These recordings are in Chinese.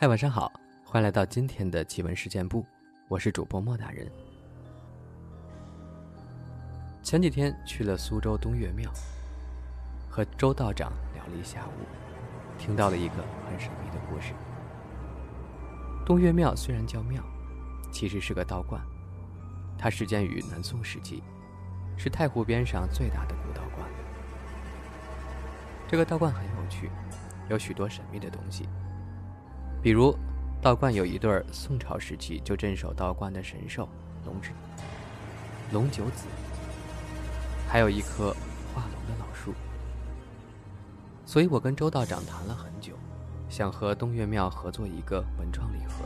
嗨，晚上好，欢迎来到今天的奇闻事件部，我是主播莫大人。前几天去了苏州东岳庙，和周道长聊了一下午，听到了一个很神秘的故事。东岳庙虽然叫庙，其实是个道观，它始建于南宋时期，是太湖边上最大的古道观。这个道观很有趣，有许多神秘的东西，比如道观有一对宋朝时期就镇守道观的神兽龙之龙九子。还有一棵化龙的老树，所以我跟周道长谈了很久，想和东岳庙合作一个文创礼盒。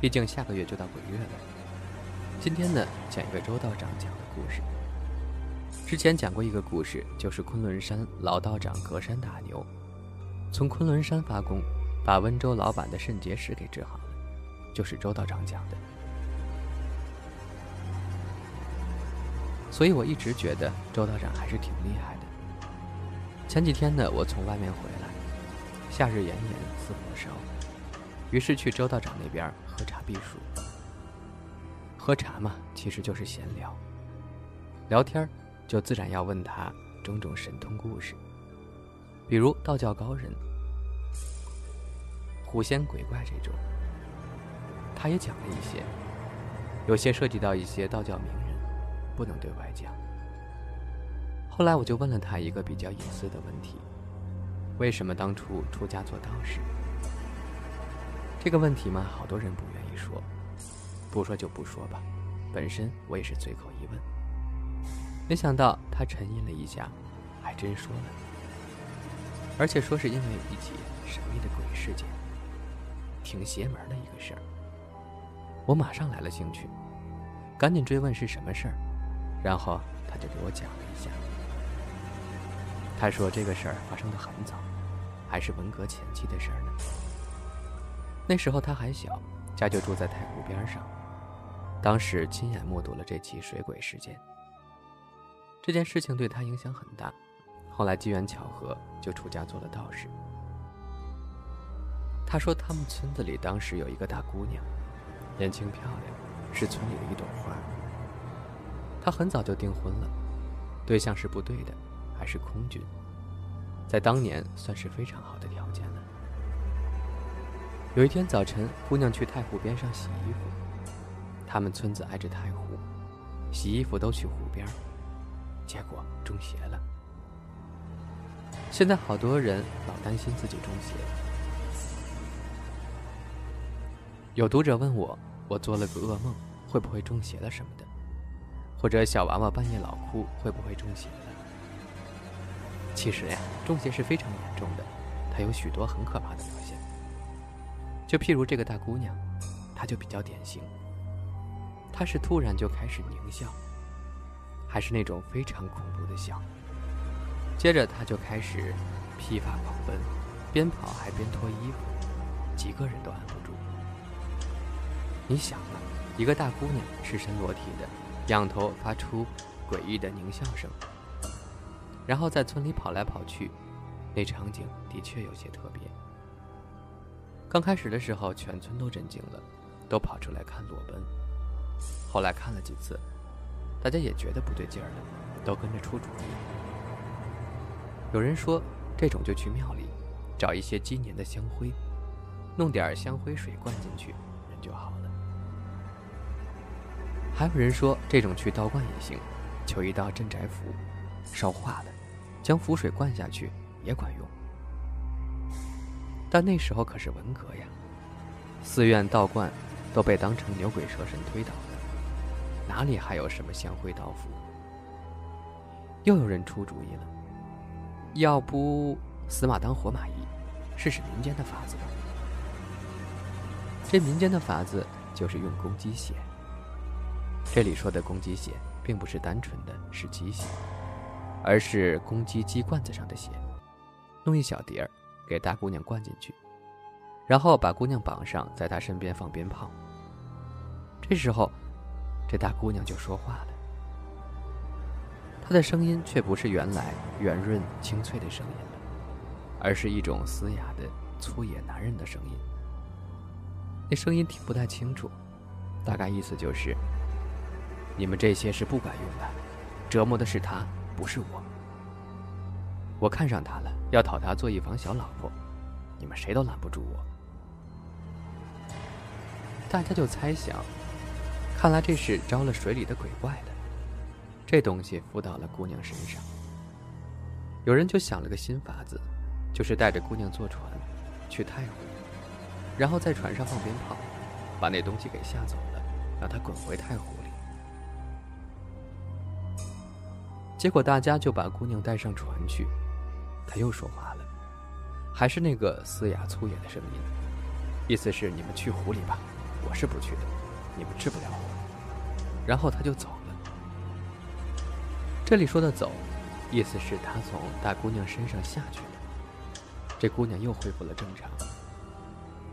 毕竟下个月就到鬼月了。今天呢，讲一个周道长讲的故事。之前讲过一个故事，就是昆仑山老道长隔山打牛，从昆仑山发功，把温州老板的肾结石给治好了，就是周道长讲的。所以我一直觉得周道长还是挺厉害的。前几天呢，我从外面回来，夏日炎炎似火烧，于是去周道长那边喝茶避暑。喝茶嘛，其实就是闲聊，聊天就自然要问他种种神通故事，比如道教高人、狐仙鬼怪这种，他也讲了一些，有些涉及到一些道教名人。不能对外讲。后来我就问了他一个比较隐私的问题：为什么当初出家做道士？这个问题嘛，好多人不愿意说，不说就不说吧。本身我也是随口一问，没想到他沉吟了一下，还真说了，而且说是因为一起神秘的鬼事件，挺邪门的一个事儿。我马上来了兴趣，赶紧追问是什么事儿。然后他就给我讲了一下。他说这个事儿发生的很早，还是文革前期的事儿呢。那时候他还小，家就住在太湖边上，当时亲眼目睹了这起水鬼事件。这件事情对他影响很大，后来机缘巧合就出家做了道士。他说他们村子里当时有一个大姑娘，年轻漂亮，是村里的一朵花。他很早就订婚了，对象是部队的，还是空军，在当年算是非常好的条件了。有一天早晨，姑娘去太湖边上洗衣服，他们村子挨着太湖，洗衣服都去湖边，结果中邪了。现在好多人老担心自己中邪。有读者问我，我做了个噩梦，会不会中邪了什么的？或者小娃娃半夜老哭，会不会中邪了？其实呀，中邪是非常严重的，它有许多很可怕的表现。就譬如这个大姑娘，她就比较典型。她是突然就开始狞笑，还是那种非常恐怖的笑。接着她就开始披发狂奔，边跑还边脱衣服，几个人都按不住。你想啊，一个大姑娘赤身裸体的。仰头发出诡异的狞笑声，然后在村里跑来跑去，那场景的确有些特别。刚开始的时候，全村都震惊了，都跑出来看裸奔。后来看了几次，大家也觉得不对劲儿了，都跟着出主意。有人说，这种就去庙里，找一些积年的香灰，弄点香灰水灌进去，人就好了。还有人说，这种去道观也行，求一道镇宅符，烧化了，将符水灌下去也管用。但那时候可是文革呀，寺院道观都被当成牛鬼蛇神推倒了，哪里还有什么香灰道符？又有人出主意了，要不死马当活马医，试试民间的法子吧。这民间的法子就是用公鸡血。这里说的公鸡血，并不是单纯的是鸡血，而是公鸡鸡罐子上的血。弄一小碟儿，给大姑娘灌进去，然后把姑娘绑上，在她身边放鞭炮。这时候，这大姑娘就说话了。她的声音却不是原来圆润清脆的声音了，而是一种嘶哑的粗野男人的声音，那声音听不太清楚，大概意思就是：你们这些是不管用的，折磨的是他，不是我。我看上他了，要讨他做一房小老婆，你们谁都拦不住我。大家就猜想，看来这是招了水里的鬼怪的，这东西附到了姑娘身上。有人就想了个新法子，就是带着姑娘坐船去太湖，然后在船上放鞭炮，把那东西给吓走了，让他滚回太湖结果大家就把姑娘带上船去，他又说话了，还是那个嘶哑粗野的声音，意思是你们去湖里吧，我是不去的，你们治不了我。然后他就走了。这里说的走。意思是，他从大姑娘身上下去了，这姑娘又恢复了正常。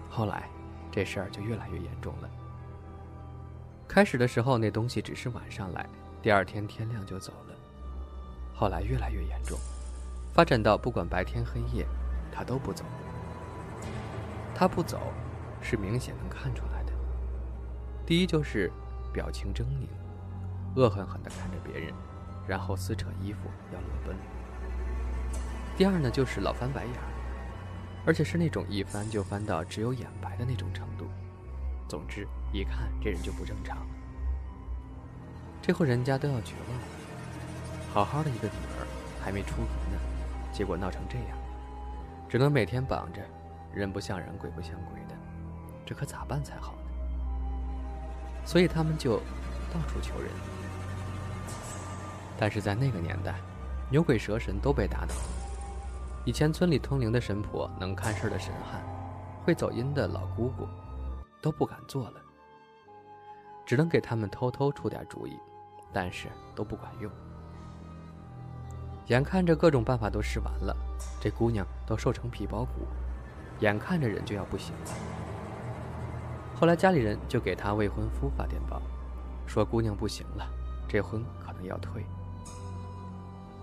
后来，这事儿就越来越严重了。开始的时候，那东西只是晚上来，第二天天亮就走了。后来越来越严重，发展到不管白天黑夜，他都不走。他不走，是明显能看出来的。第一就是表情狰狞，恶狠狠地看着别人。然后撕扯衣服要裸奔。第二呢，就是老翻白眼儿，而且是那种一翻就翻到只有眼白的那种程度。总之，一看这人就不正常。这户人家都要绝望了，好好的一个女儿还没出阁呢，结果闹成这样，只能每天绑着，人不像人，鬼不像鬼的，这可咋办才好呢？所以他们就到处求人。但是在那个年代，牛鬼蛇神都被打倒了。以前村里通灵的神婆、能看事的神汉、会走阴的老姑姑，都不敢做了，只能给他们偷偷出点主意，但是都不管用。眼看着各种办法都试完了，这姑娘都瘦成皮包骨，眼看着人就要不行了。后来家里人就给他未婚夫发电报，说姑娘不行了，这婚可能要退。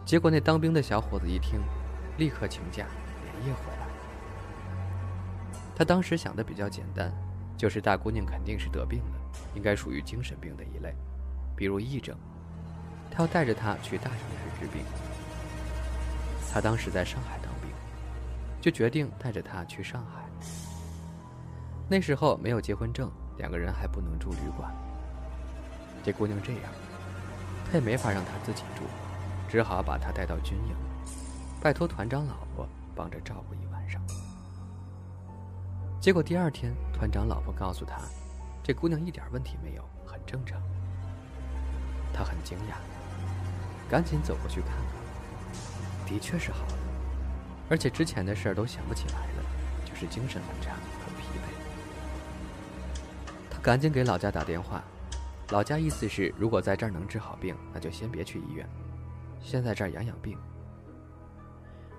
结果那当兵的小伙子一听，立刻请假连夜回来。他当时想的比较简单，就是大姑娘肯定是得病了，应该属于精神病的一类，比如癔症。他要带着她去大城市治病。他当时在上海当兵，就决定带着她去上海。那时候没有结婚证，两个人还不能住旅馆。这姑娘这样，他也没法让她自己住。只好把她带到军营，拜托团长老婆帮着照顾一晚上。结果第二天，团长老婆告诉他，这姑娘一点问题没有，很正常。他很惊讶，赶紧走过去看看，的确是好了，而且之前的事儿都想不起来了，就是精神很差，很疲惫。他赶紧给老家打电话，老家意思是，如果在这儿能治好病，那就先别去医院。先在这儿养养病。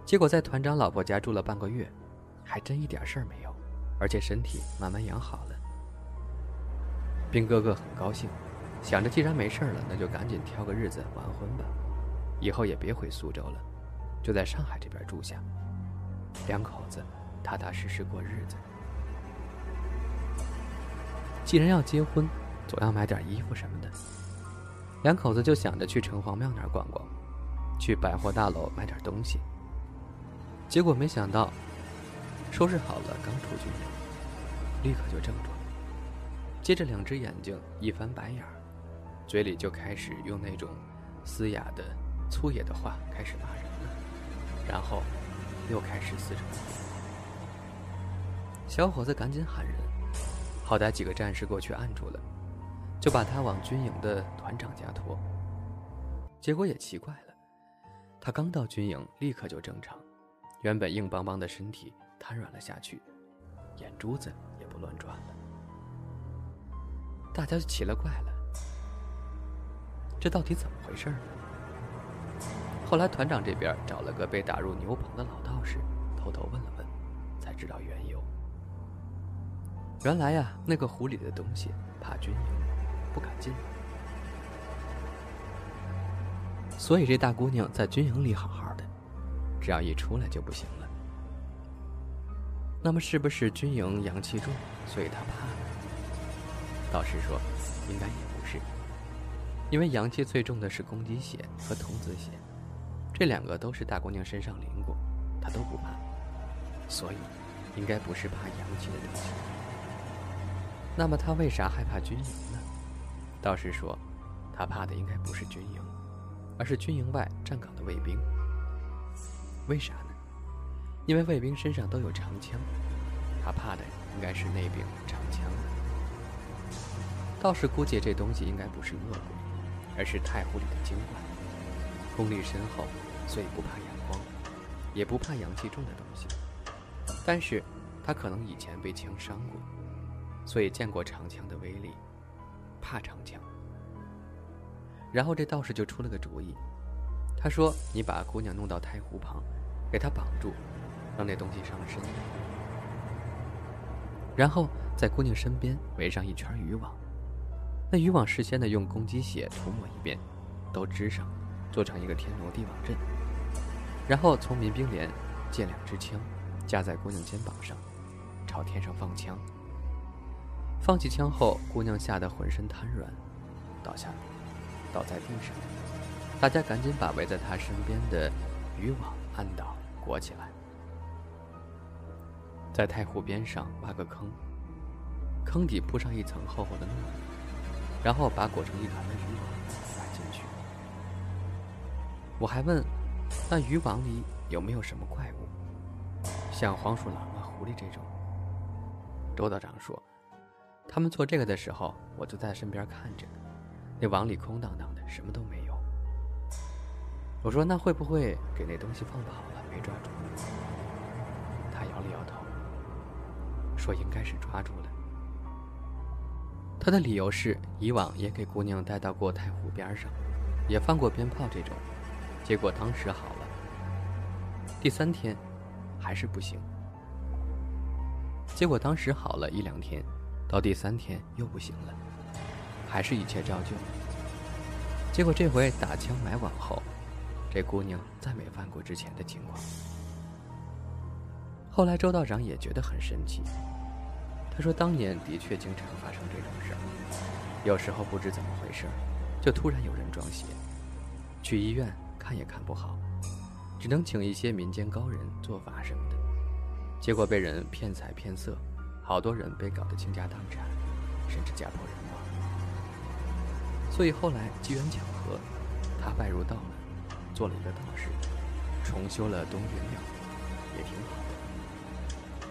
结果在团长老婆家住了半个月，还真一点事儿没有，而且身体慢慢养好了。兵哥哥很高兴，想着既然没事儿了，那就赶紧挑个日子完婚吧，以后也别回苏州了，就在上海这边住下，两口子踏踏实实过日子。既然要结婚，总要买点衣服什么的，两口子就想着去城隍庙那儿逛逛。去百货大楼买点东西，结果没想到，收拾好了刚出去，立刻就怔住了，接着两只眼睛一翻白眼儿，嘴里就开始用那种嘶哑的粗野的话开始骂人，然后又开始撕扯。小伙子赶紧喊人，好歹几个战士过去按住了，就把他往军营的团长家拖。结果也奇怪了。他刚到军营，立刻就正常，原本硬邦邦的身体瘫软了下去，眼珠子也不乱转了。大家就奇了怪了，这到底怎么回事呢？后来团长这边找了个被打入牛棚的老道士，偷偷问了问，才知道缘由。原来呀，那个湖里的东西怕军营，不敢进。所以这大姑娘在军营里好好的，只要一出来就不行了。那么是不是军营阳气重，所以他怕呢？道士说，应该也不是，因为阳气最重的是公鸡血和童子血，这两个都是大姑娘身上淋过，她都不怕，所以应该不是怕阳气的东西。那么她为啥害怕军营呢？道士说，她怕的应该不是军营，而是军营外站岗的卫兵。为啥呢？因为卫兵身上都有长枪，他怕的应该是那柄长枪。道士估计这东西应该不是恶鬼，而是太湖里的精怪，功力深厚，所以不怕阳光，也不怕阳气重的东西。但是，他可能以前被枪伤过，所以见过长枪的威力，怕长枪。然后这道士就出了个主意，他说：“你把姑娘弄到太湖旁，给她绑住。”让那东西上身，然后在姑娘身边围上一圈渔网，那渔网事先的用公鸡血涂抹一遍，都织上，做成一个天罗地网阵。然后从民兵连借两支枪，架在姑娘肩膀上，朝天上放枪。放起枪后，姑娘吓得浑身瘫软，倒下，倒在地上。大家赶紧把围在她身边的渔网按倒，裹起来。在太湖边上挖个坑，坑底铺上一层厚厚的糯米，然后把裹成一团的渔网。我还问，那渔网里有没有什么怪物，像黄鼠狼啊、狐狸这种？周道长说，他们做这个的时候，我就在身边看着，那网里空荡荡的，什么都没有。我说，那会不会给那东西放跑了，没抓住？他摇了摇头。说应该是抓住了。他的理由是，以往也给姑娘带到过太湖边上，也放过鞭炮这种，结果当时好了。第三天，还是不行。结果当时好了一两天，到第三天又不行了，还是一切照旧。结果这回打枪埋网后，这姑娘再没犯过之前的情况。后来周道长也觉得很神奇。他说：“当年的确经常发生这种事儿，有时候不知怎么回事，就突然有人撞邪，去医院看也看不好，只能请一些民间高人做法什么的，结果被人骗财骗色，好多人被搞得倾家荡产，甚至家破人亡。所以后来机缘巧合，他拜入道门，做了一个道士，重修了东岳庙，也挺好的。”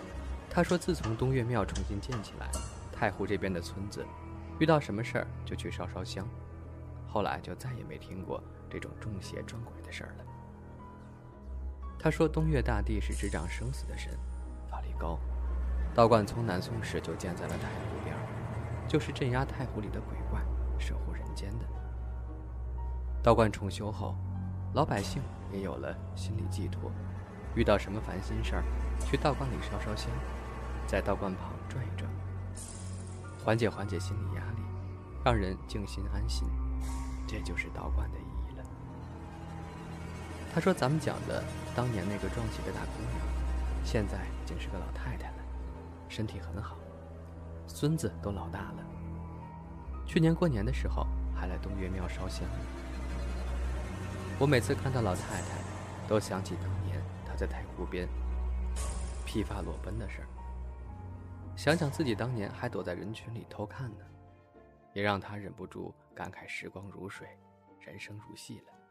他说：“自从东岳庙重新建起来，太湖这边的村子，遇到什么事儿就去烧烧香，后来就再也没听过这种中邪撞鬼的事儿了。”他说：“东岳大帝是执掌生死的神，法力高，道观从南宋时就建在了太湖边，就是镇压太湖里的鬼怪，守护人间的。道观重修后，老百姓也有了心理寄托，遇到什么烦心事儿，去道观里烧烧香。”在道观旁转一转，缓解缓解心理压力，让人静心安心，这就是道观的意义。他说：“咱们讲的当年那个撞邪的大姑娘，现在已经是个老太太了，身体很好，孙子都老大了。去年过年的时候还来东岳庙烧香。我每次看到老太太，都想起当年她在太湖边披发裸奔的事儿。”想想自己当年还躲在人群里偷看呢，也让他忍不住感慨：时光如水，人生如戏了。